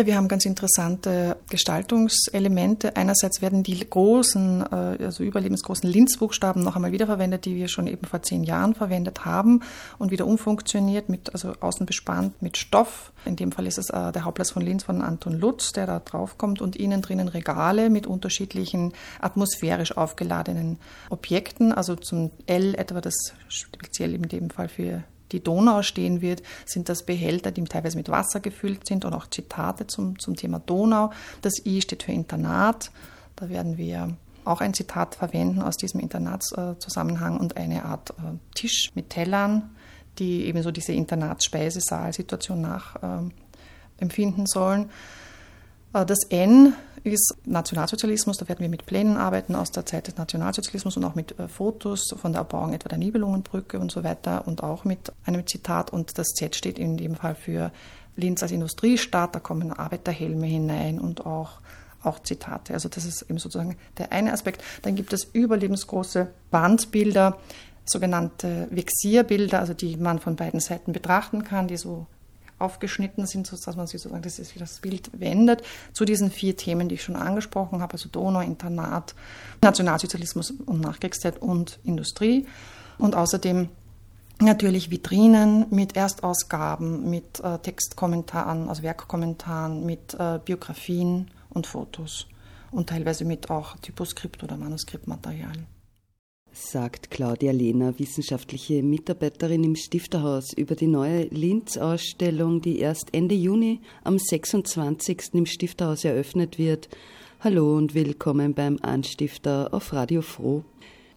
Ja, wir haben ganz interessante Gestaltungselemente. Einerseits werden die großen, äh, also überlebensgroßen Linz-Buchstaben noch einmal wiederverwendet, die wir schon eben vor zehn Jahren verwendet haben und wieder umfunktioniert, mit, also außen bespannt mit Stoff. In dem Fall ist es äh, der Hauptplatz von Linz von Anton Lutz, der da draufkommt und innen drinnen Regale mit unterschiedlichen atmosphärisch aufgeladenen Objekten, also zum L etwa das speziell in dem Fall für die Donau stehen wird, sind das Behälter, die teilweise mit Wasser gefüllt sind und auch Zitate zum, zum Thema Donau. Das I steht für Internat. Da werden wir auch ein Zitat verwenden aus diesem Internatszusammenhang und eine Art äh, Tisch mit Tellern, die ebenso diese Internatsspeisesaal-Situation nachempfinden sollen. Äh, das N ist Nationalsozialismus. Da werden wir mit Plänen arbeiten aus der Zeit des Nationalsozialismus und auch mit äh, Fotos von der Erbauung etwa der Nibelungenbrücke und so weiter und auch mit einem Zitat. Und das Z steht in dem Fall für Linz als Industriestadt. Da kommen Arbeiterhelme hinein und auch auch Zitate. Also das ist eben sozusagen der eine Aspekt. Dann gibt es überlebensgroße Wandbilder, sogenannte Vexierbilder, also die man von beiden Seiten betrachten kann, die so aufgeschnitten sind, sodass man sich sozusagen das, ist, das Bild wendet, zu diesen vier Themen, die ich schon angesprochen habe, also Donau, Internat, Nationalsozialismus und Nachkriegszeit und Industrie. Und außerdem natürlich Vitrinen mit Erstausgaben, mit äh, Textkommentaren, also Werkkommentaren, mit äh, Biografien und Fotos und teilweise mit auch Typoskript oder Manuskriptmaterial sagt Claudia Lehner, wissenschaftliche Mitarbeiterin im Stifterhaus, über die neue Linz-Ausstellung, die erst Ende Juni am 26. im Stifterhaus eröffnet wird. Hallo und willkommen beim Anstifter auf Radio Froh.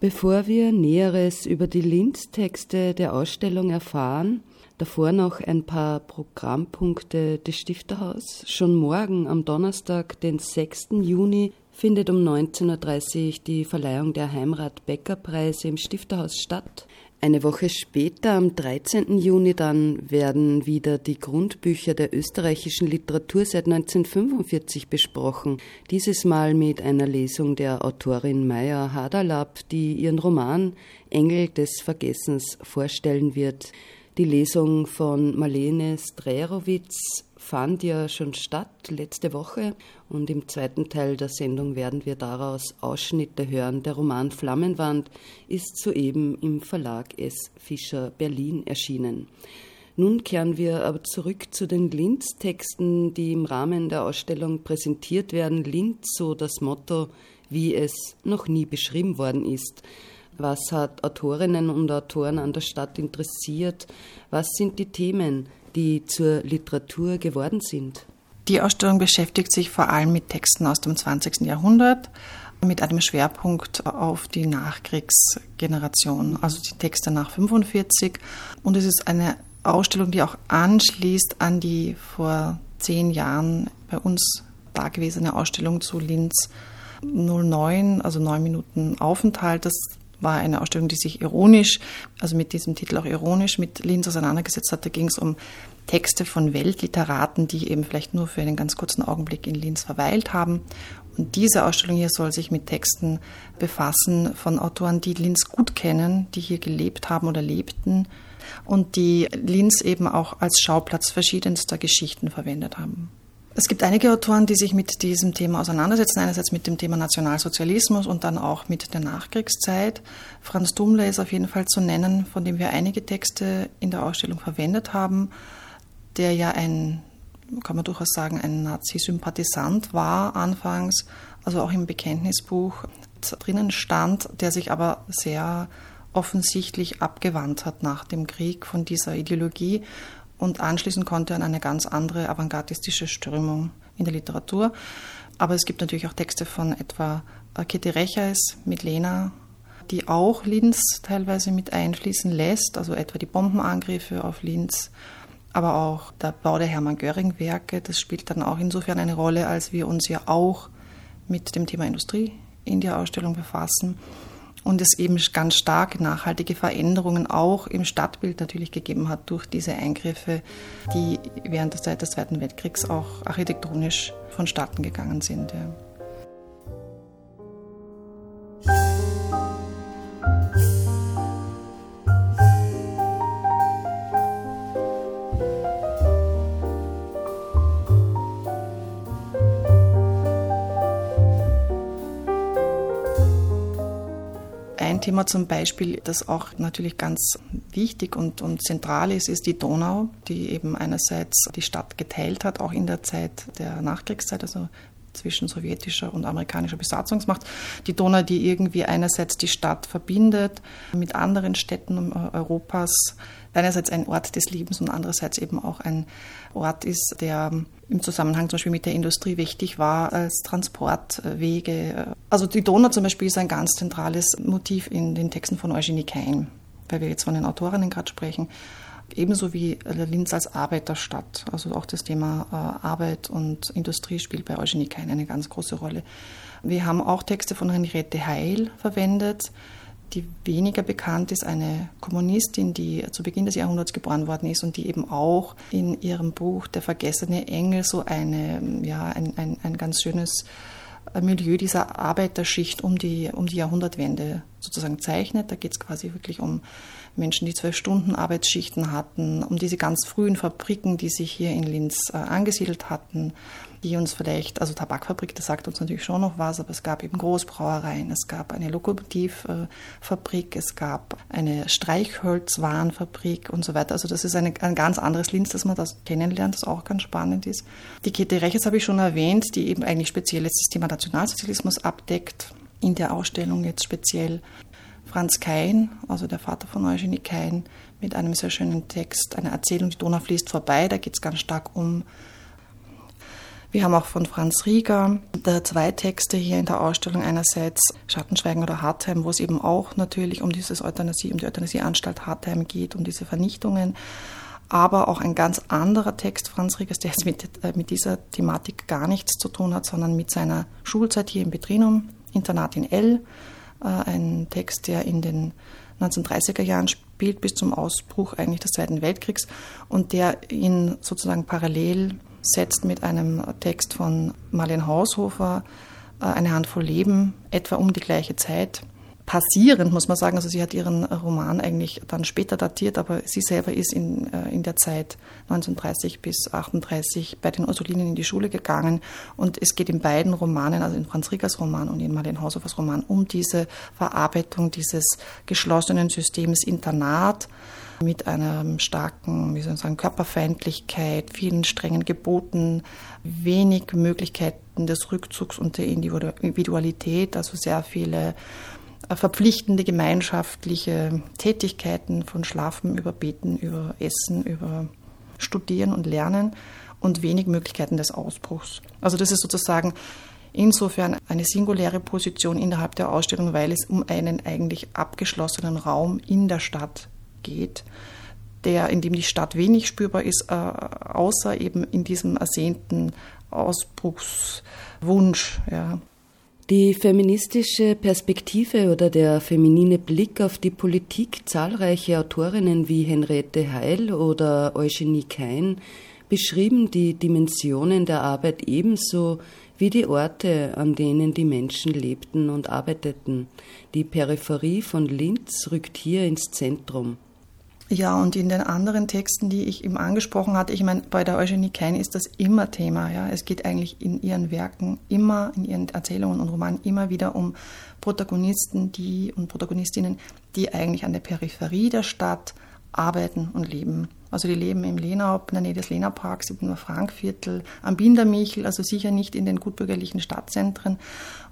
Bevor wir Näheres über die Linz-Texte der Ausstellung erfahren, davor noch ein paar Programmpunkte des Stifterhaus. Schon morgen am Donnerstag, den 6. Juni, findet um 19.30 Uhr die Verleihung der Heimrat-Becker-Preise im Stifterhaus statt. Eine Woche später, am 13. Juni, dann werden wieder die Grundbücher der österreichischen Literatur seit 1945 besprochen. Dieses Mal mit einer Lesung der Autorin Maya Hadalab, die ihren Roman Engel des Vergessens vorstellen wird. Die Lesung von Marlene Strerowitz fand ja schon statt letzte Woche und im zweiten Teil der Sendung werden wir daraus Ausschnitte hören. Der Roman Flammenwand ist soeben im Verlag S. Fischer Berlin erschienen. Nun kehren wir aber zurück zu den Linz-Texten, die im Rahmen der Ausstellung präsentiert werden. Linz, so das Motto, wie es noch nie beschrieben worden ist. Was hat Autorinnen und Autoren an der Stadt interessiert? Was sind die Themen, die zur Literatur geworden sind? Die Ausstellung beschäftigt sich vor allem mit Texten aus dem 20. Jahrhundert, mit einem Schwerpunkt auf die Nachkriegsgeneration, also die Texte nach 45. Und es ist eine Ausstellung, die auch anschließt an die vor zehn Jahren bei uns dagewesene Ausstellung zu Linz 09, also neun Minuten Aufenthalt. Das war eine Ausstellung, die sich ironisch, also mit diesem Titel auch ironisch mit Linz auseinandergesetzt hat. Da ging es um Texte von Weltliteraten, die eben vielleicht nur für einen ganz kurzen Augenblick in Linz verweilt haben. Und diese Ausstellung hier soll sich mit Texten befassen von Autoren, die Linz gut kennen, die hier gelebt haben oder lebten und die Linz eben auch als Schauplatz verschiedenster Geschichten verwendet haben. Es gibt einige Autoren, die sich mit diesem Thema auseinandersetzen, einerseits mit dem Thema Nationalsozialismus und dann auch mit der Nachkriegszeit. Franz Dummler ist auf jeden Fall zu nennen, von dem wir einige Texte in der Ausstellung verwendet haben, der ja ein, kann man durchaus sagen, ein Nazi-Sympathisant war anfangs, also auch im Bekenntnisbuch drinnen stand, der sich aber sehr offensichtlich abgewandt hat nach dem Krieg von dieser Ideologie und anschließen konnte an eine ganz andere avantgardistische Strömung in der Literatur. Aber es gibt natürlich auch Texte von etwa Kitty Recheis mit Lena die auch Linz teilweise mit einfließen lässt, also etwa die Bombenangriffe auf Linz, aber auch der Bau der Hermann-Göring-Werke. Das spielt dann auch insofern eine Rolle, als wir uns ja auch mit dem Thema Industrie in der Ausstellung befassen und es eben ganz stark nachhaltige Veränderungen auch im Stadtbild natürlich gegeben hat durch diese Eingriffe, die während der Zeit des Zweiten Weltkriegs auch architektonisch vonstatten gegangen sind. Ja. Thema zum Beispiel, das auch natürlich ganz wichtig und, und zentral ist, ist die Donau, die eben einerseits die Stadt geteilt hat, auch in der Zeit der Nachkriegszeit, also zwischen sowjetischer und amerikanischer Besatzungsmacht. Die Donau, die irgendwie einerseits die Stadt verbindet mit anderen Städten Europas, einerseits ein Ort des Lebens und andererseits eben auch ein Ort ist, der im Zusammenhang zum Beispiel mit der Industrie wichtig war als Transportwege. Also die Donau zum Beispiel ist ein ganz zentrales Motiv in den Texten von Eugenie Kein, weil wir jetzt von den Autorinnen gerade sprechen. Ebenso wie Linz als Arbeiterstadt. Also auch das Thema äh, Arbeit und Industrie spielt bei Eugenie Kein eine ganz große Rolle. Wir haben auch Texte von Henriette Heil verwendet die weniger bekannt ist, eine Kommunistin, die zu Beginn des Jahrhunderts geboren worden ist und die eben auch in ihrem Buch Der vergessene Engel so eine, ja, ein, ein, ein ganz schönes Milieu dieser Arbeiterschicht um die, um die Jahrhundertwende sozusagen zeichnet. Da geht es quasi wirklich um Menschen, die zwölf Stunden Arbeitsschichten hatten, um diese ganz frühen Fabriken, die sich hier in Linz äh, angesiedelt hatten, die uns vielleicht, also Tabakfabrik, das sagt uns natürlich schon noch was, aber es gab eben Großbrauereien, es gab eine Lokomotivfabrik, es gab eine Streichholzwarenfabrik und so weiter. Also das ist eine, ein ganz anderes Linz, das man das kennenlernt, das auch ganz spannend ist. Die Kette Reches habe ich schon erwähnt, die eben eigentlich speziell das Thema Nationalsozialismus abdeckt, in der Ausstellung jetzt speziell. Franz Kein, also der Vater von Eugenie Kein, mit einem sehr schönen Text, eine Erzählung, die Donau fließt vorbei. Da geht es ganz stark um wir haben auch von Franz Rieger zwei Texte hier in der Ausstellung. Einerseits Schattenschweigen oder Hartheim, wo es eben auch natürlich um dieses Euthanasie, um die Euthanasieanstalt Hartheim geht, um diese Vernichtungen. Aber auch ein ganz anderer Text Franz Riegers, der jetzt mit, äh, mit dieser Thematik gar nichts zu tun hat, sondern mit seiner Schulzeit hier im Betrinum, Internat in L. Äh, ein Text, der in den 1930er Jahren spielt, bis zum Ausbruch eigentlich des Zweiten Weltkriegs und der ihn sozusagen parallel setzt mit einem Text von Marlene Haushofer, äh, eine Handvoll Leben, etwa um die gleiche Zeit. Passierend muss man sagen, also sie hat ihren Roman eigentlich dann später datiert, aber sie selber ist in, äh, in der Zeit 1930 bis 38 bei den Ursulinen in die Schule gegangen und es geht in beiden Romanen, also in Franz Riegers Roman und in Marlene Haushofers Roman, um diese Verarbeitung dieses geschlossenen Systems Internat mit einer starken, wie soll ich sagen, Körperfeindlichkeit, vielen strengen Geboten, wenig Möglichkeiten des Rückzugs und der Individualität, also sehr viele äh, verpflichtende gemeinschaftliche Tätigkeiten von Schlafen über Beten, über Essen, über Studieren und Lernen und wenig Möglichkeiten des Ausbruchs. Also das ist sozusagen insofern eine singuläre Position innerhalb der Ausstellung, weil es um einen eigentlich abgeschlossenen Raum in der Stadt geht, der, in dem die Stadt wenig spürbar ist, äh, außer eben in diesem ersehnten Ausbruchswunsch. Ja. Die feministische Perspektive oder der feminine Blick auf die Politik zahlreicher Autorinnen wie Henriette Heil oder Eugenie Kein beschrieben die Dimensionen der Arbeit ebenso wie die Orte, an denen die Menschen lebten und arbeiteten. Die Peripherie von Linz rückt hier ins Zentrum. Ja, und in den anderen Texten, die ich eben angesprochen hatte, ich meine, bei der Eugenie Kein ist das immer Thema. Ja? Es geht eigentlich in ihren Werken immer, in ihren Erzählungen und Romanen immer wieder um Protagonisten die und Protagonistinnen, die eigentlich an der Peripherie der Stadt arbeiten und leben. Also die leben im Lenau, in der Nähe des Lena-Parks, im Frankviertel, am Bindermichel, also sicher nicht in den gutbürgerlichen Stadtzentren.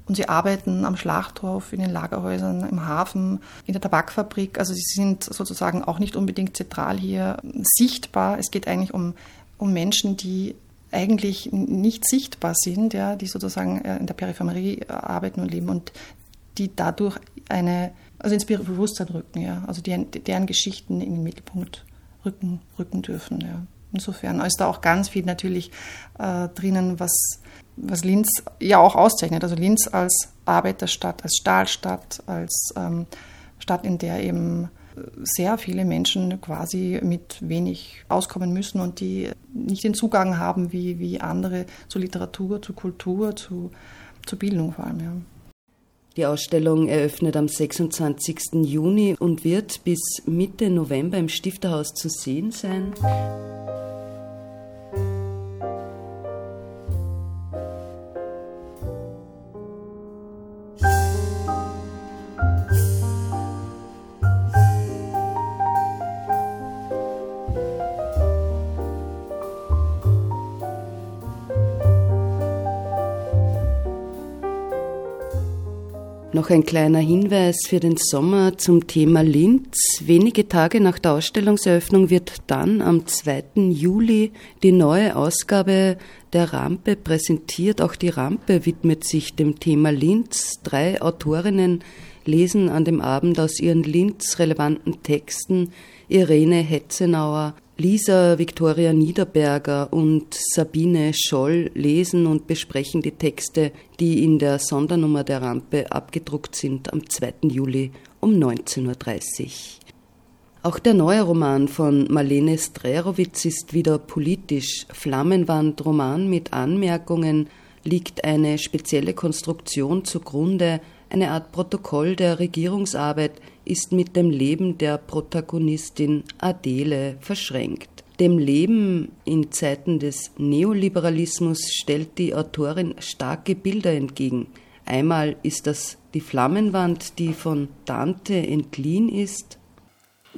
Und sie arbeiten am Schlachthof, in den Lagerhäusern, im Hafen, in der Tabakfabrik. Also sie sind sozusagen auch nicht unbedingt zentral hier sichtbar. Es geht eigentlich um, um Menschen, die eigentlich nicht sichtbar sind, ja, die sozusagen äh, in der Peripherie arbeiten und leben und die dadurch eine, also ins Bewusstsein rücken, ja. Also die, deren Geschichten in den Mittelpunkt rücken, rücken dürfen, ja. Insofern ist da auch ganz viel natürlich äh, drinnen, was, was Linz ja auch auszeichnet. Also Linz als Arbeiterstadt, als Stahlstadt, als ähm, Stadt, in der eben sehr viele Menschen quasi mit wenig auskommen müssen und die nicht den Zugang haben wie, wie andere zu Literatur, zu Kultur, zu, zu Bildung vor allem. Ja. Die Ausstellung eröffnet am 26. Juni und wird bis Mitte November im Stifterhaus zu sehen sein. Noch ein kleiner Hinweis für den Sommer zum Thema Linz. Wenige Tage nach der Ausstellungseröffnung wird dann am 2. Juli die neue Ausgabe der Rampe präsentiert. Auch die Rampe widmet sich dem Thema Linz. Drei Autorinnen lesen an dem Abend aus ihren Linz relevanten Texten Irene Hetzenauer, Lisa Viktoria Niederberger und Sabine Scholl lesen und besprechen die Texte, die in der Sondernummer der Rampe abgedruckt sind am 2. Juli um 19.30 Uhr. Auch der neue Roman von Marlene Strerowitz ist wieder politisch. Flammenwand-Roman mit Anmerkungen liegt eine spezielle Konstruktion zugrunde, eine Art Protokoll der Regierungsarbeit ist mit dem Leben der Protagonistin Adele verschränkt. Dem Leben in Zeiten des Neoliberalismus stellt die Autorin starke Bilder entgegen. Einmal ist das die Flammenwand, die von Dante entliehen ist.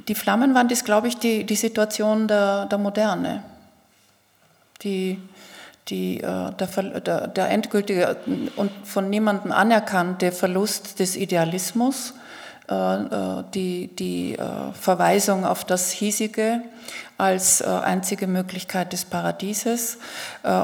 Die Flammenwand ist, glaube ich, die, die Situation der, der Moderne. Die die, äh, der, der, der endgültige und von niemandem anerkannte Verlust des Idealismus, die, die Verweisung auf das Hiesige als einzige Möglichkeit des Paradieses.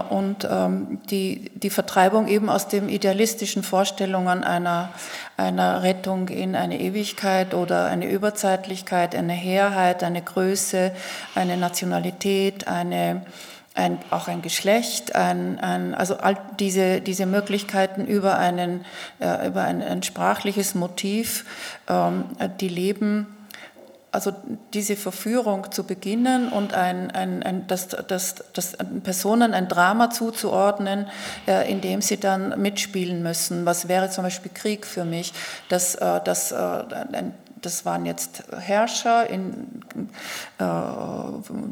Und ähm, die, die Vertreibung eben aus den idealistischen Vorstellungen einer, einer Rettung in eine Ewigkeit oder eine Überzeitlichkeit, eine Heerheit, eine Größe, eine Nationalität, eine ein, auch ein Geschlecht, ein, ein, also all diese, diese Möglichkeiten über, einen, äh, über ein, ein, sprachliches Motiv, ähm, die leben, also diese Verführung zu beginnen und ein, ein, ein, das, das, das Personen ein Drama zuzuordnen, äh, in dem sie dann mitspielen müssen. Was wäre zum Beispiel Krieg für mich? Dass, äh, dass äh, ein, das waren jetzt Herrscher, in, äh,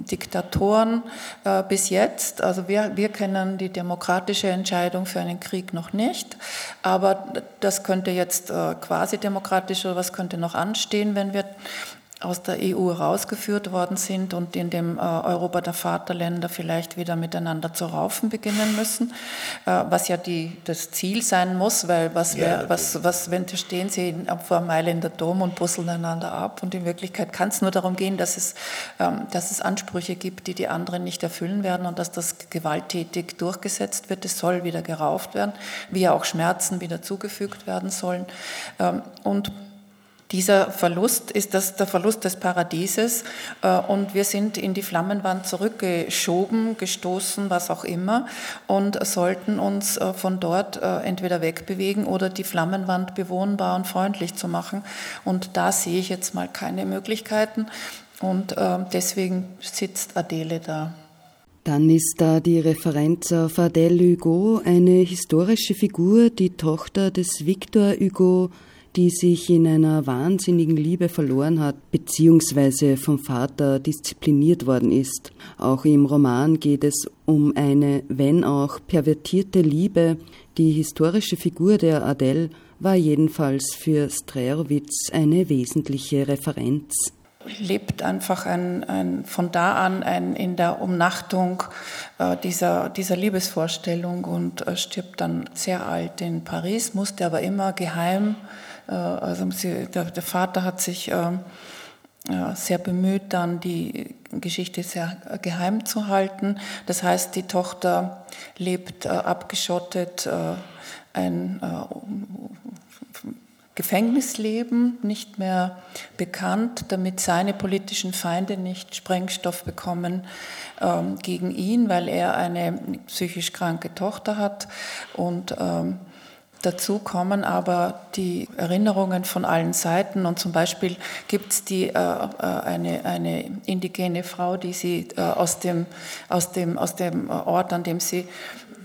Diktatoren äh, bis jetzt. Also wir, wir kennen die demokratische Entscheidung für einen Krieg noch nicht, aber das könnte jetzt äh, quasi demokratisch oder was könnte noch anstehen, wenn wir aus der EU herausgeführt worden sind und in dem äh, Europa der Vaterländer vielleicht wieder miteinander zu raufen beginnen müssen, äh, was ja die, das Ziel sein muss, weil was, ja, wär, was, was wenn stehen sie vor Meile in der Dom und busseln einander ab. Und in Wirklichkeit kann es nur darum gehen, dass es, ähm, dass es Ansprüche gibt, die die anderen nicht erfüllen werden und dass das gewalttätig durchgesetzt wird. Es soll wieder gerauft werden, wie auch Schmerzen wieder zugefügt werden sollen. Ähm, und dieser Verlust ist das der Verlust des Paradieses äh, und wir sind in die Flammenwand zurückgeschoben, gestoßen, was auch immer und sollten uns äh, von dort äh, entweder wegbewegen oder die Flammenwand bewohnbar und freundlich zu machen. Und da sehe ich jetzt mal keine Möglichkeiten und deswegen sitzt Adele da. Dann ist da die Referenz auf Adèle Hugo, eine historische Figur, die Tochter des Victor Hugo, die sich in einer wahnsinnigen Liebe verloren hat, beziehungsweise vom Vater diszipliniert worden ist. Auch im Roman geht es um eine, wenn auch pervertierte Liebe. Die historische Figur der Adele war jedenfalls für Strerowitz eine wesentliche Referenz lebt einfach ein, ein, von da an ein, in der Umnachtung äh, dieser, dieser Liebesvorstellung und äh, stirbt dann sehr alt in Paris, musste aber immer geheim also sie, der, der, Vater hat sich ähm, sehr bemüht, dann die Geschichte sehr geheim zu halten. Das heißt, die Tochter lebt äh, abgeschottet, äh, ein Gefängnisleben, nicht mehr bekannt, damit seine politischen Feinde nicht Sprengstoff bekommen ähm, gegen ihn, weil er eine psychisch kranke Tochter hat. Und ähm, Dazu kommen aber die Erinnerungen von allen Seiten und zum Beispiel gibt es äh, äh, eine, eine indigene Frau, die sie äh, aus, dem, aus, dem, aus dem Ort, an dem sie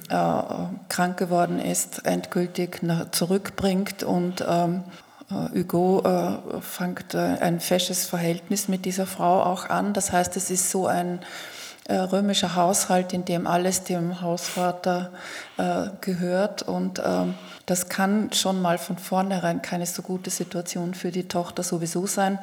äh, krank geworden ist, endgültig nach, zurückbringt und ähm, äh, Hugo äh, fängt ein fesches Verhältnis mit dieser Frau auch an. Das heißt, es ist so ein römischer Haushalt, in dem alles dem Hausvater gehört und ähm, das kann schon mal von vornherein keine so gute Situation für die Tochter sowieso sein.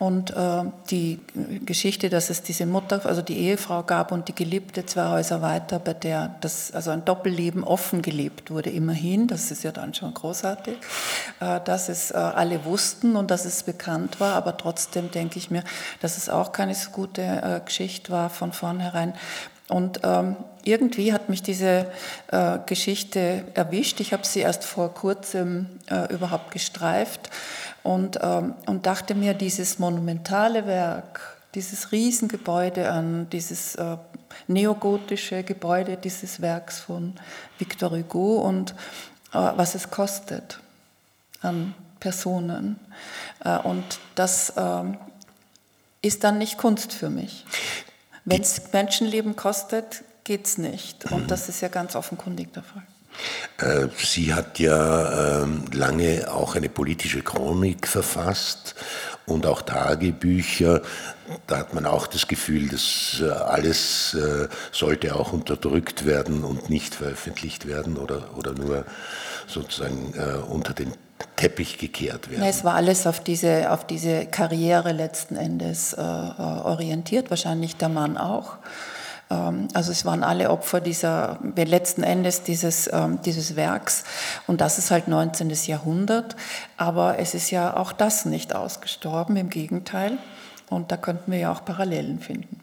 Und äh, die Geschichte, dass es diese Mutter, also die Ehefrau gab und die Geliebte zwei Häuser weiter, bei der das, also ein Doppelleben offen gelebt wurde, immerhin, das ist ja dann schon großartig, äh, dass es äh, alle wussten und dass es bekannt war, aber trotzdem denke ich mir, dass es auch keine so gute äh, Geschichte war von vornherein. Und ähm, irgendwie hat mich diese äh, Geschichte erwischt. Ich habe sie erst vor kurzem äh, überhaupt gestreift und, ähm, und dachte mir, dieses monumentale Werk, dieses Riesengebäude an, dieses äh, neogotische Gebäude dieses Werks von Victor Hugo und äh, was es kostet an Personen. Äh, und das ähm, ist dann nicht Kunst für mich. Wenn es Menschenleben kostet, geht es nicht. Und das ist ja ganz offenkundig der Fall. Äh, sie hat ja ähm, lange auch eine politische Chronik verfasst und auch Tagebücher. Da hat man auch das Gefühl, dass äh, alles äh, sollte auch unterdrückt werden und nicht veröffentlicht werden oder, oder nur sozusagen unter den Teppich gekehrt werden. Es war alles auf diese, auf diese Karriere letzten Endes äh, orientiert, wahrscheinlich der Mann auch. Ähm, also es waren alle Opfer dieser, letzten Endes dieses, ähm, dieses Werks. Und das ist halt 19. Jahrhundert. Aber es ist ja auch das nicht ausgestorben, im Gegenteil. Und da könnten wir ja auch Parallelen finden.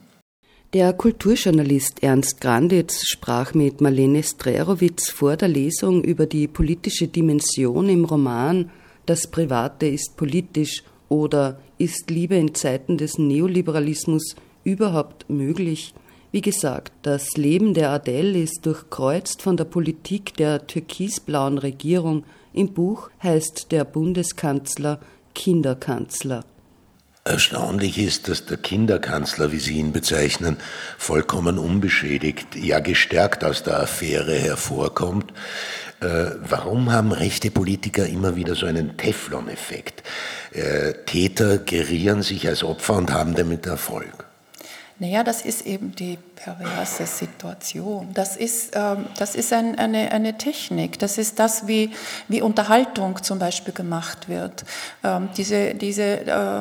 Der Kulturjournalist Ernst Granditz sprach mit Marlene Strerowitz vor der Lesung über die politische Dimension im Roman Das Private ist politisch oder Ist Liebe in Zeiten des Neoliberalismus überhaupt möglich? Wie gesagt, das Leben der Adele ist durchkreuzt von der Politik der türkisblauen Regierung. Im Buch heißt der Bundeskanzler Kinderkanzler. Erstaunlich ist, dass der Kinderkanzler, wie Sie ihn bezeichnen, vollkommen unbeschädigt, ja gestärkt aus der Affäre hervorkommt. Äh, warum haben rechte Politiker immer wieder so einen Teflon-Effekt? Äh, Täter gerieren sich als Opfer und haben damit Erfolg. Naja, das ist eben die perverse Situation. Das ist, ähm, das ist ein, eine, eine Technik. Das ist das, wie, wie Unterhaltung zum Beispiel gemacht wird. Ähm, diese diese äh,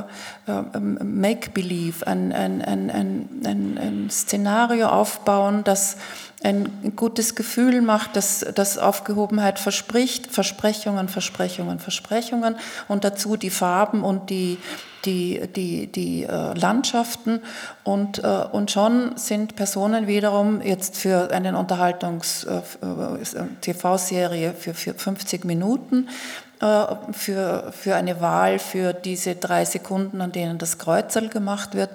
äh, Make-Believe, ein, ein, ein, ein, ein Szenario aufbauen, das ein gutes Gefühl macht, dass das Aufgehobenheit verspricht, Versprechungen, Versprechungen, Versprechungen. Und dazu die Farben und die, die, die, die äh, Landschaften. Und, äh, und schon sind Personen wiederum jetzt für eine Unterhaltungs-TV-Serie äh, für, für 50 Minuten äh, für, für eine Wahl für diese drei Sekunden, an denen das Kreuzerl gemacht wird,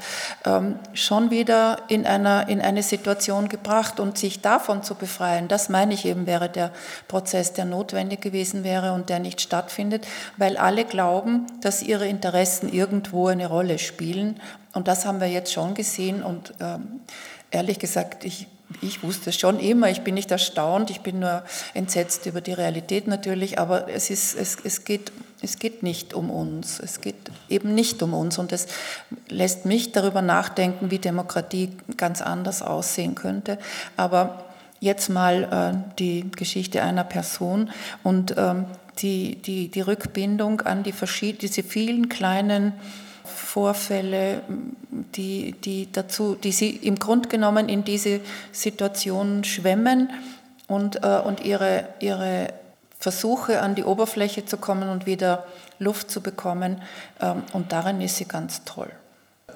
ähm, schon wieder in, einer, in eine Situation gebracht und sich davon zu befreien, das meine ich eben, wäre der Prozess, der notwendig gewesen wäre und der nicht stattfindet, weil alle glauben, dass ihre Interessen irgendwo eine Rolle spielen. Und das haben wir jetzt schon gesehen und ähm, ehrlich gesagt, ich ich wusste es schon immer, ich bin nicht erstaunt, ich bin nur entsetzt über die Realität natürlich, aber es, ist, es, es, geht, es geht nicht um uns, es geht eben nicht um uns. Und es lässt mich darüber nachdenken, wie Demokratie ganz anders aussehen könnte. Aber jetzt mal äh, die Geschichte einer Person und ähm, die, die, die Rückbindung an die diese vielen kleinen Vorfälle, die, die, dazu, die sie im Grunde genommen in diese Situation schwemmen und, äh, und ihre, ihre Versuche an die Oberfläche zu kommen und wieder Luft zu bekommen. Ähm, und darin ist sie ganz toll.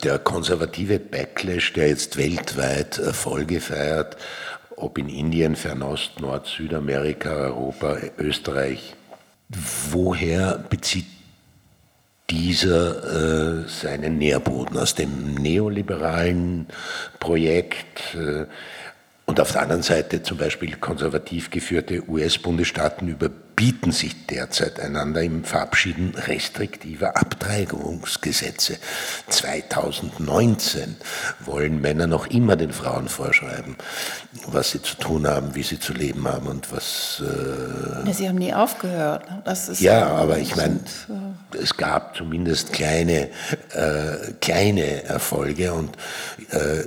Der konservative Backlash, der jetzt weltweit Erfolge feiert, ob in Indien, Fernost, Nord, Südamerika, Europa, Österreich, woher bezieht dieser äh, seinen Nährboden aus dem neoliberalen Projekt äh, und auf der anderen Seite zum Beispiel konservativ geführte US-Bundesstaaten überbieten sich derzeit einander im Verabschieden restriktiver Abtreibungsgesetze. 2019 wollen Männer noch immer den Frauen vorschreiben, was sie zu tun haben, wie sie zu leben haben und was. Äh sie haben nie aufgehört. Ne? ja, aber ich meine, äh es gab zumindest kleine, äh, kleine Erfolge und äh,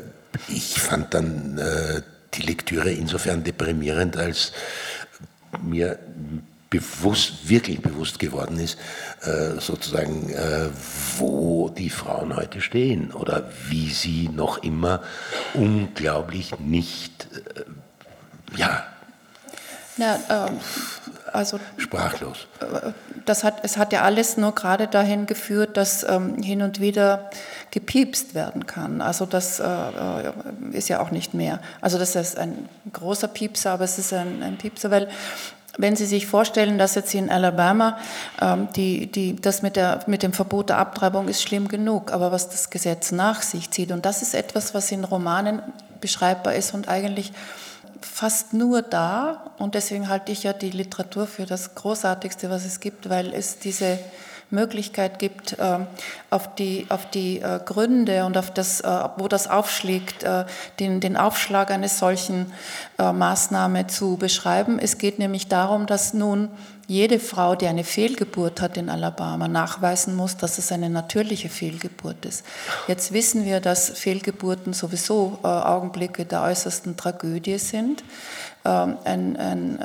ich fand dann äh, die Lektüre insofern deprimierend, als mir bewusst, wirklich bewusst geworden ist, äh, sozusagen, äh, wo die Frauen heute stehen oder wie sie noch immer unglaublich nicht, äh, ja, Na, ähm, also, sprachlos. Das hat, es hat ja alles nur gerade dahin geführt, dass ähm, hin und wieder gepiepst werden kann. Also das äh, äh, ist ja auch nicht mehr. Also das ist ein großer Piepser, aber es ist ein, ein Piepser, weil wenn Sie sich vorstellen, dass jetzt in Alabama ähm, die, die, das mit, der, mit dem Verbot der Abtreibung ist schlimm genug, aber was das Gesetz nach sich zieht, und das ist etwas, was in Romanen beschreibbar ist und eigentlich fast nur da, und deswegen halte ich ja die Literatur für das Großartigste, was es gibt, weil es diese Möglichkeit gibt, ähm, auf die, auf die äh, Gründe und auf das, äh, wo das aufschlägt, äh, den, den Aufschlag eines solchen Maßnahme zu beschreiben. Es geht nämlich darum, dass nun jede Frau, die eine Fehlgeburt hat in Alabama, nachweisen muss, dass es eine natürliche Fehlgeburt ist. Jetzt wissen wir, dass Fehlgeburten sowieso Augenblicke der äußersten Tragödie sind. Ähm, ein, ein,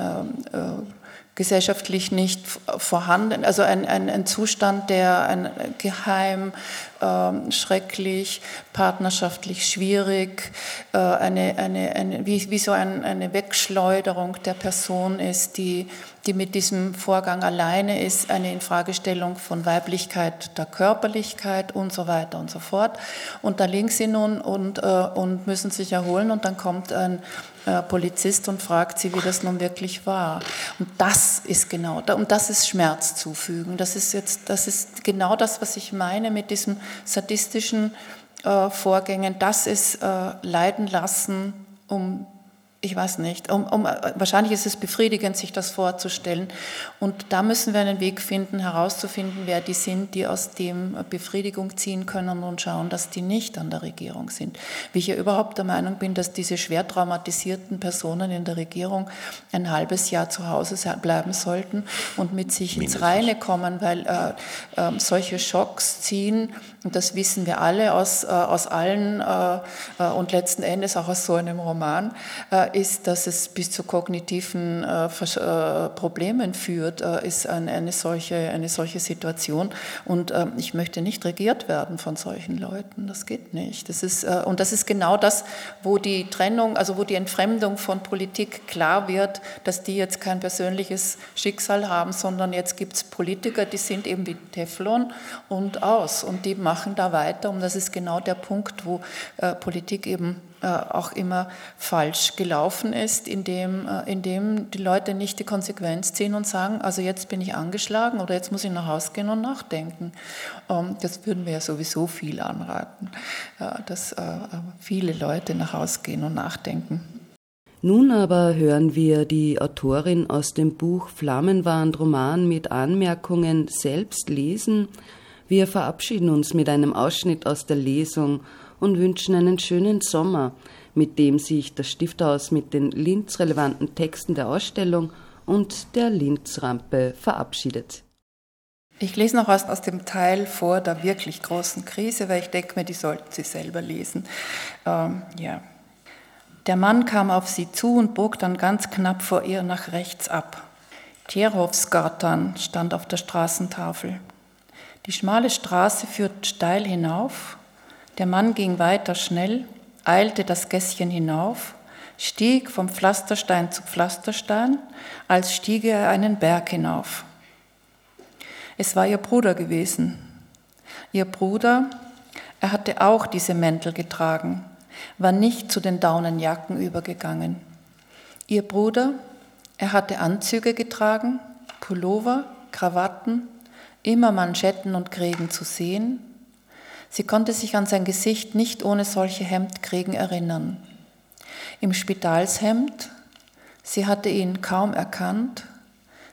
ähm, gesellschaftlich nicht vorhanden, also ein, ein, ein Zustand, der ein geheim, äh, schrecklich, partnerschaftlich schwierig, äh, eine, eine, eine, wie, wie so ein, eine Wegschleuderung der Person ist, die, die mit diesem Vorgang alleine ist, eine Infragestellung von Weiblichkeit, der Körperlichkeit und so weiter und so fort. Und da liegen sie nun und, äh, und müssen sich erholen und dann kommt ein äh, Polizist und fragt sie, wie das nun wirklich war. Und das ist genau, und das ist Schmerz zufügen. Das ist jetzt, das ist genau das, was ich meine mit diesen sadistischen äh, Vorgängen. Das ist äh, Leiden lassen, um ich weiß nicht, um, um, wahrscheinlich ist es befriedigend, sich das vorzustellen. Und da müssen wir einen Weg finden, herauszufinden, wer die sind, die aus dem Befriedigung ziehen können und schauen, dass die nicht an der Regierung sind. Wie ich ja überhaupt der Meinung bin, dass diese schwer traumatisierten Personen in der Regierung ein halbes Jahr zu Hause bleiben sollten und mit sich Mindestens. ins Reine kommen, weil äh, äh, solche Schocks ziehen, und das wissen wir alle aus, äh, aus allen äh, äh, und letzten Endes auch aus so einem Roman, ist, dass es bis zu kognitiven Problemen führt, ist eine, solche, eine solche Situation. Und ähm, ich möchte nicht regiert werden von solchen Leuten. Das geht nicht. Das ist, und das ist genau das, wo die Trennung, also wo die Entfremdung von Politik klar wird, dass die jetzt kein persönliches Schicksal haben, sondern jetzt gibt es Politiker, die sind eben wie Teflon und aus. Und die machen da weiter. Und das ist genau der Punkt, wo äh, Politik eben äh, auch immer falsch gelaufen ist, indem, äh, indem die Leute nicht die Konsequenz ziehen und sagen, also jetzt bin ich angeschlagen oder jetzt muss ich nach Hause gehen und nachdenken. Ähm, das würden wir ja sowieso viel anraten, dass äh, viele Leute nach Hause gehen und nachdenken. Nun aber hören wir die Autorin aus dem Buch Flammenwand Roman mit Anmerkungen selbst lesen. Wir verabschieden uns mit einem Ausschnitt aus der Lesung und wünschen einen schönen Sommer, mit dem sich das Stifterhaus mit den Linz-relevanten Texten der Ausstellung und der Linz-Rampe verabschiedet. Ich lese noch aus, aus dem Teil vor der wirklich großen Krise, weil ich denke mir, die sollten Sie selber lesen. Ähm, ja. Der Mann kam auf sie zu und bog dann ganz knapp vor ihr nach rechts ab. Tjerovsgatan stand auf der Straßentafel. Die schmale Straße führt steil hinauf der Mann ging weiter schnell, eilte das Gässchen hinauf, stieg vom Pflasterstein zu Pflasterstein, als stiege er einen Berg hinauf. Es war ihr Bruder gewesen. Ihr Bruder, er hatte auch diese Mäntel getragen, war nicht zu den Daunenjacken übergegangen. Ihr Bruder, er hatte Anzüge getragen, Pullover, Krawatten, immer Manschetten und Krägen zu sehen. Sie konnte sich an sein Gesicht nicht ohne solche Hemdkrägen erinnern. Im Spitalshemd, sie hatte ihn kaum erkannt,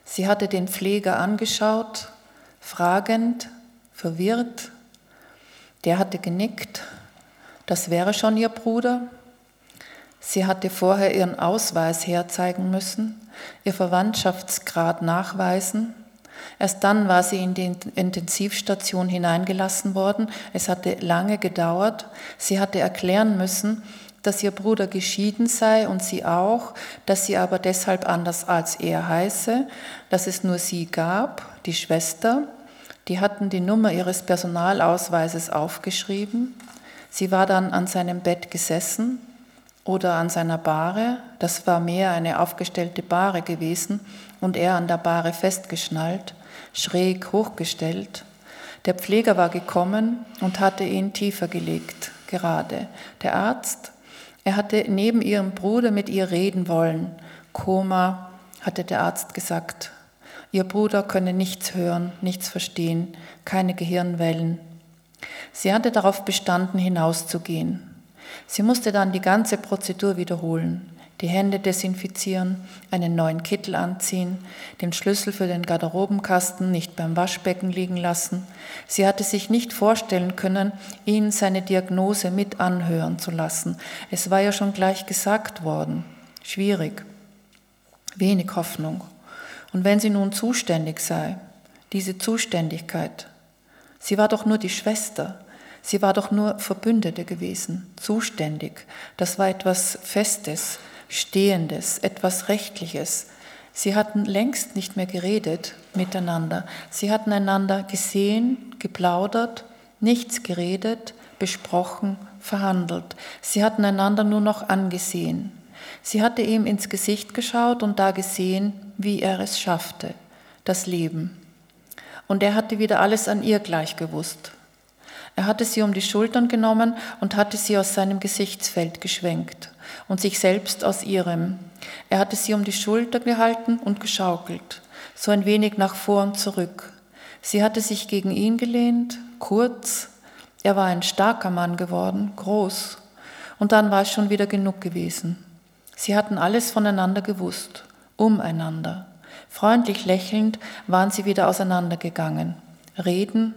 sie hatte den Pfleger angeschaut, fragend, verwirrt. Der hatte genickt, das wäre schon ihr Bruder. Sie hatte vorher ihren Ausweis herzeigen müssen, ihr Verwandtschaftsgrad nachweisen. Erst dann war sie in die Intensivstation hineingelassen worden. Es hatte lange gedauert. Sie hatte erklären müssen, dass ihr Bruder geschieden sei und sie auch, dass sie aber deshalb anders als er heiße, dass es nur sie gab, die Schwester. Die hatten die Nummer ihres Personalausweises aufgeschrieben. Sie war dann an seinem Bett gesessen oder an seiner Bahre. Das war mehr eine aufgestellte Bahre gewesen und er an der Bahre festgeschnallt, schräg hochgestellt. Der Pfleger war gekommen und hatte ihn tiefer gelegt, gerade. Der Arzt, er hatte neben ihrem Bruder mit ihr reden wollen. Koma, hatte der Arzt gesagt. Ihr Bruder könne nichts hören, nichts verstehen, keine Gehirnwellen. Sie hatte darauf bestanden, hinauszugehen. Sie musste dann die ganze Prozedur wiederholen, die Hände desinfizieren, einen neuen Kittel anziehen, den Schlüssel für den Garderobenkasten nicht beim Waschbecken liegen lassen. Sie hatte sich nicht vorstellen können, ihn seine Diagnose mit anhören zu lassen. Es war ja schon gleich gesagt worden. Schwierig. Wenig Hoffnung. Und wenn sie nun zuständig sei, diese Zuständigkeit, sie war doch nur die Schwester, Sie war doch nur Verbündete gewesen, zuständig. Das war etwas Festes, Stehendes, etwas Rechtliches. Sie hatten längst nicht mehr geredet miteinander. Sie hatten einander gesehen, geplaudert, nichts geredet, besprochen, verhandelt. Sie hatten einander nur noch angesehen. Sie hatte ihm ins Gesicht geschaut und da gesehen, wie er es schaffte, das Leben. Und er hatte wieder alles an ihr gleich gewusst, er hatte sie um die Schultern genommen und hatte sie aus seinem Gesichtsfeld geschwenkt und sich selbst aus ihrem. Er hatte sie um die Schulter gehalten und geschaukelt, so ein wenig nach vor und zurück. Sie hatte sich gegen ihn gelehnt, kurz. Er war ein starker Mann geworden, groß. Und dann war es schon wieder genug gewesen. Sie hatten alles voneinander gewusst, umeinander. Freundlich lächelnd waren sie wieder auseinandergegangen. Reden,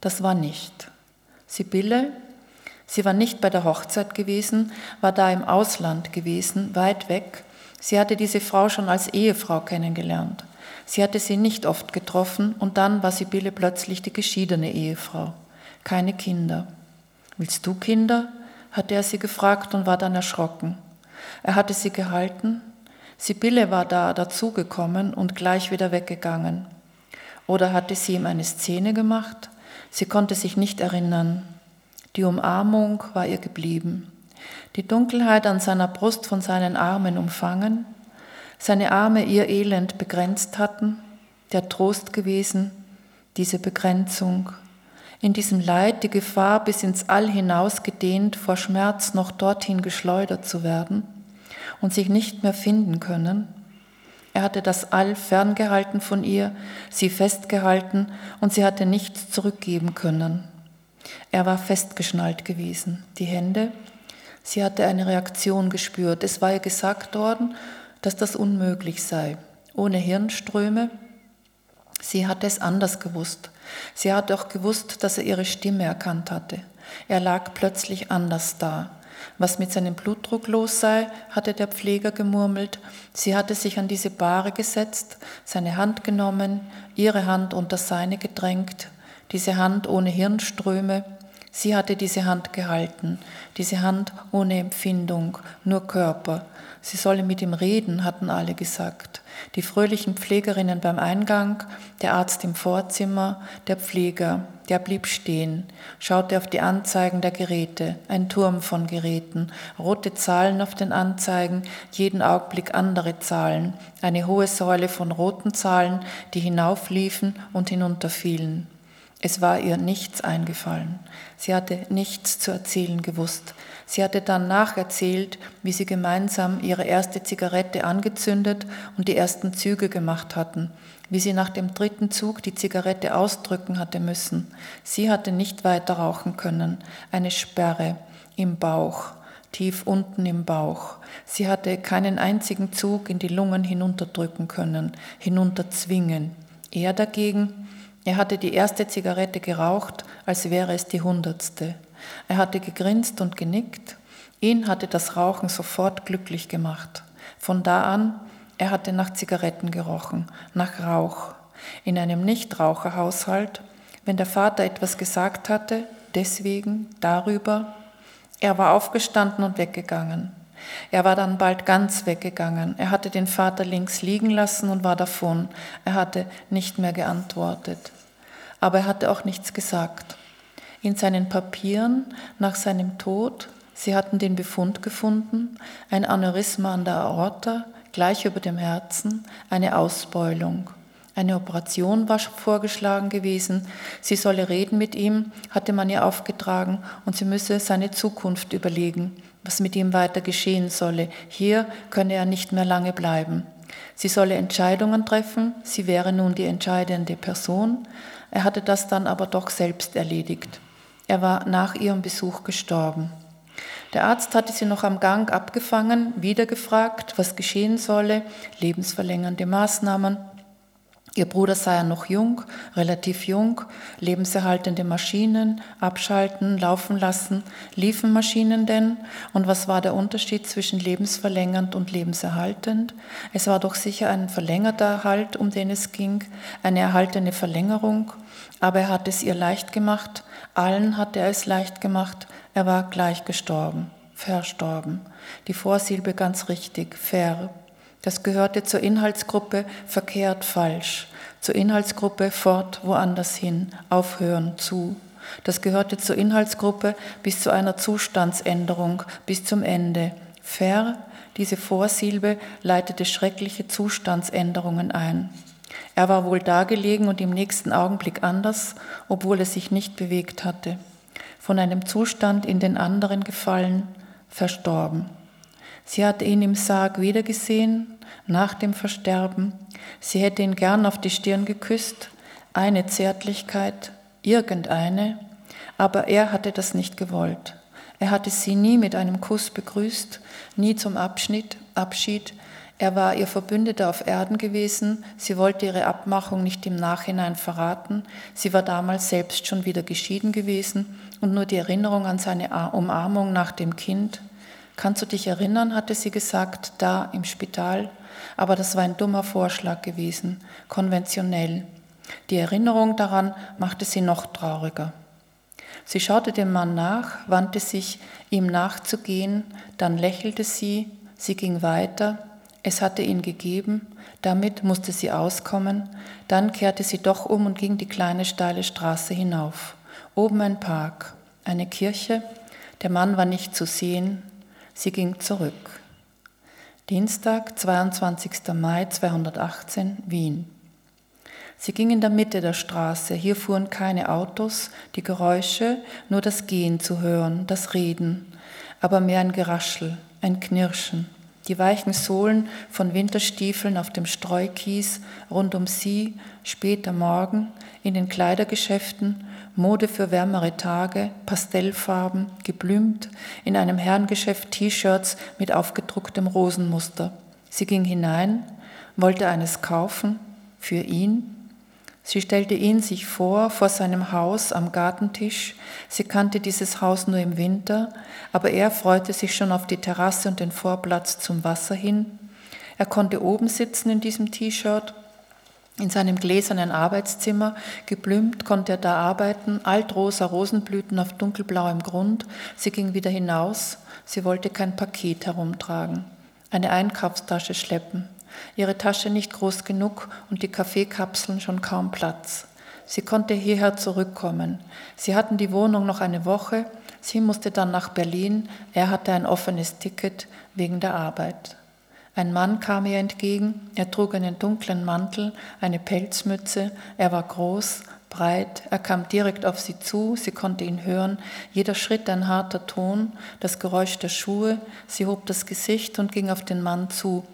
das war nicht. Sibylle, sie war nicht bei der Hochzeit gewesen, war da im Ausland gewesen, weit weg. Sie hatte diese Frau schon als Ehefrau kennengelernt. Sie hatte sie nicht oft getroffen und dann war Sibylle plötzlich die geschiedene Ehefrau. Keine Kinder. Willst du Kinder? hatte er sie gefragt und war dann erschrocken. Er hatte sie gehalten. Sibylle war da dazugekommen und gleich wieder weggegangen. Oder hatte sie ihm eine Szene gemacht? Sie konnte sich nicht erinnern. Die Umarmung war ihr geblieben. Die Dunkelheit an seiner Brust von seinen Armen umfangen, seine Arme ihr Elend begrenzt hatten, der Trost gewesen, diese Begrenzung, in diesem Leid die Gefahr bis ins All hinaus gedehnt, vor Schmerz noch dorthin geschleudert zu werden und sich nicht mehr finden können, er hatte das All ferngehalten von ihr, sie festgehalten und sie hatte nichts zurückgeben können. Er war festgeschnallt gewesen, die Hände. Sie hatte eine Reaktion gespürt. Es war ihr gesagt worden, dass das unmöglich sei. Ohne Hirnströme. Sie hatte es anders gewusst. Sie hatte auch gewusst, dass er ihre Stimme erkannt hatte. Er lag plötzlich anders da. Was mit seinem Blutdruck los sei, hatte der Pfleger gemurmelt. Sie hatte sich an diese Bahre gesetzt, seine Hand genommen, ihre Hand unter seine gedrängt, diese Hand ohne Hirnströme. Sie hatte diese Hand gehalten, diese Hand ohne Empfindung, nur Körper. Sie solle mit ihm reden, hatten alle gesagt. Die fröhlichen Pflegerinnen beim Eingang, der Arzt im Vorzimmer, der Pfleger. Der blieb stehen, schaute auf die Anzeigen der Geräte, ein Turm von Geräten, rote Zahlen auf den Anzeigen, jeden Augenblick andere Zahlen, eine hohe Säule von roten Zahlen, die hinaufliefen und hinunterfielen. Es war ihr nichts eingefallen. Sie hatte nichts zu erzählen gewusst. Sie hatte dann nacherzählt, wie sie gemeinsam ihre erste Zigarette angezündet und die ersten Züge gemacht hatten, wie sie nach dem dritten Zug die Zigarette ausdrücken hatte müssen. Sie hatte nicht weiter rauchen können, eine Sperre im Bauch, tief unten im Bauch. Sie hatte keinen einzigen Zug in die Lungen hinunterdrücken können, hinunterzwingen. Er dagegen er hatte die erste Zigarette geraucht, als wäre es die hundertste. Er hatte gegrinst und genickt. Ihn hatte das Rauchen sofort glücklich gemacht. Von da an, er hatte nach Zigaretten gerochen, nach Rauch. In einem Nichtraucherhaushalt, wenn der Vater etwas gesagt hatte, deswegen, darüber, er war aufgestanden und weggegangen. Er war dann bald ganz weggegangen. Er hatte den Vater links liegen lassen und war davon. Er hatte nicht mehr geantwortet aber er hatte auch nichts gesagt. In seinen Papieren nach seinem Tod, sie hatten den Befund gefunden, ein Aneurysma an der Aorta, gleich über dem Herzen, eine Ausbeulung. Eine Operation war vorgeschlagen gewesen. Sie solle reden mit ihm, hatte man ihr aufgetragen, und sie müsse seine Zukunft überlegen, was mit ihm weiter geschehen solle. Hier könne er nicht mehr lange bleiben. Sie solle Entscheidungen treffen, sie wäre nun die entscheidende Person, er hatte das dann aber doch selbst erledigt. Er war nach ihrem Besuch gestorben. Der Arzt hatte sie noch am Gang abgefangen, wieder gefragt, was geschehen solle, lebensverlängernde Maßnahmen. Ihr Bruder sei ja noch jung, relativ jung, lebenserhaltende Maschinen, abschalten, laufen lassen. Liefen Maschinen denn? Und was war der Unterschied zwischen lebensverlängernd und lebenserhaltend? Es war doch sicher ein verlängerter Erhalt, um den es ging, eine erhaltene Verlängerung. Aber er hat es ihr leicht gemacht, allen hat er es leicht gemacht, er war gleich gestorben, verstorben. Die Vorsilbe ganz richtig, ver, das gehörte zur Inhaltsgruppe verkehrt falsch, zur Inhaltsgruppe fort woanders hin, aufhören zu. Das gehörte zur Inhaltsgruppe bis zu einer Zustandsänderung, bis zum Ende. Ver, diese Vorsilbe, leitete schreckliche Zustandsänderungen ein. Er war wohl dagelegen und im nächsten Augenblick anders, obwohl er sich nicht bewegt hatte. Von einem Zustand in den anderen gefallen, verstorben. Sie hatte ihn im Sarg wiedergesehen, nach dem Versterben. Sie hätte ihn gern auf die Stirn geküsst, eine Zärtlichkeit, irgendeine, aber er hatte das nicht gewollt. Er hatte sie nie mit einem Kuss begrüßt, nie zum Abschnitt, Abschied. Er war ihr Verbündeter auf Erden gewesen, sie wollte ihre Abmachung nicht im Nachhinein verraten, sie war damals selbst schon wieder geschieden gewesen. Und nur die Erinnerung an seine Umarmung nach dem Kind. Kannst du dich erinnern, hatte sie gesagt, da im Spital? Aber das war ein dummer Vorschlag gewesen, konventionell. Die Erinnerung daran machte sie noch trauriger. Sie schaute dem Mann nach, wandte sich, ihm nachzugehen, dann lächelte sie, sie ging weiter, es hatte ihn gegeben, damit musste sie auskommen, dann kehrte sie doch um und ging die kleine steile Straße hinauf. Oben ein Park, eine Kirche, der Mann war nicht zu sehen, Sie ging zurück. Dienstag, 22. Mai 218, Wien. Sie ging in der Mitte der Straße. Hier fuhren keine Autos, die Geräusche, nur das Gehen zu hören, das Reden, aber mehr ein Geraschel, ein Knirschen. Die weichen Sohlen von Winterstiefeln auf dem Streukies rund um sie, später Morgen, in den Kleidergeschäften Mode für wärmere Tage, Pastellfarben, geblümt, in einem Herrengeschäft T-Shirts mit aufgedrucktem Rosenmuster. Sie ging hinein, wollte eines kaufen, für ihn. Sie stellte ihn sich vor, vor seinem Haus am Gartentisch. Sie kannte dieses Haus nur im Winter, aber er freute sich schon auf die Terrasse und den Vorplatz zum Wasser hin. Er konnte oben sitzen in diesem T-Shirt in seinem gläsernen Arbeitszimmer, geblümt, konnte er da arbeiten, altrosa Rosenblüten auf dunkelblauem Grund. Sie ging wieder hinaus, sie wollte kein Paket herumtragen, eine Einkaufstasche schleppen, ihre Tasche nicht groß genug und die Kaffeekapseln schon kaum Platz. Sie konnte hierher zurückkommen. Sie hatten die Wohnung noch eine Woche, sie musste dann nach Berlin, er hatte ein offenes Ticket wegen der Arbeit. Ein Mann kam ihr entgegen, er trug einen dunklen Mantel, eine Pelzmütze, er war groß, breit. Er kam direkt auf sie zu, sie konnte ihn hören. Jeder Schritt ein harter Ton, das Geräusch der Schuhe. Sie hob das Gesicht und ging auf den Mann zu.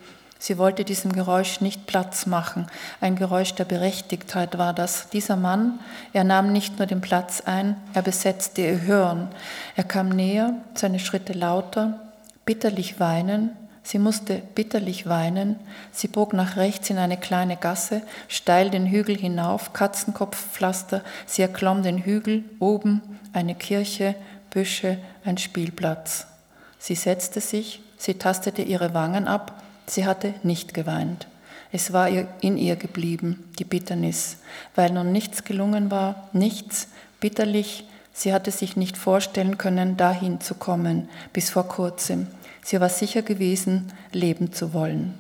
Sie wollte diesem Geräusch nicht Platz machen. Ein Geräusch der Berechtigtheit war das. Dieser Mann, er nahm nicht nur den Platz ein, er besetzte ihr Hören. Er kam näher, seine Schritte lauter, bitterlich weinen, Sie musste bitterlich weinen. Sie bog nach rechts in eine kleine Gasse, steil den Hügel hinauf, Katzenkopfpflaster. Sie erklomm den Hügel, oben eine Kirche, Büsche, ein Spielplatz. Sie setzte sich, sie tastete ihre Wangen ab. Sie hatte nicht geweint. Es war in ihr geblieben, die Bitternis, weil nun nichts gelungen war, nichts, bitterlich. Sie hatte sich nicht vorstellen können, dahin zu kommen, bis vor kurzem. Sie war sicher gewesen, leben zu wollen.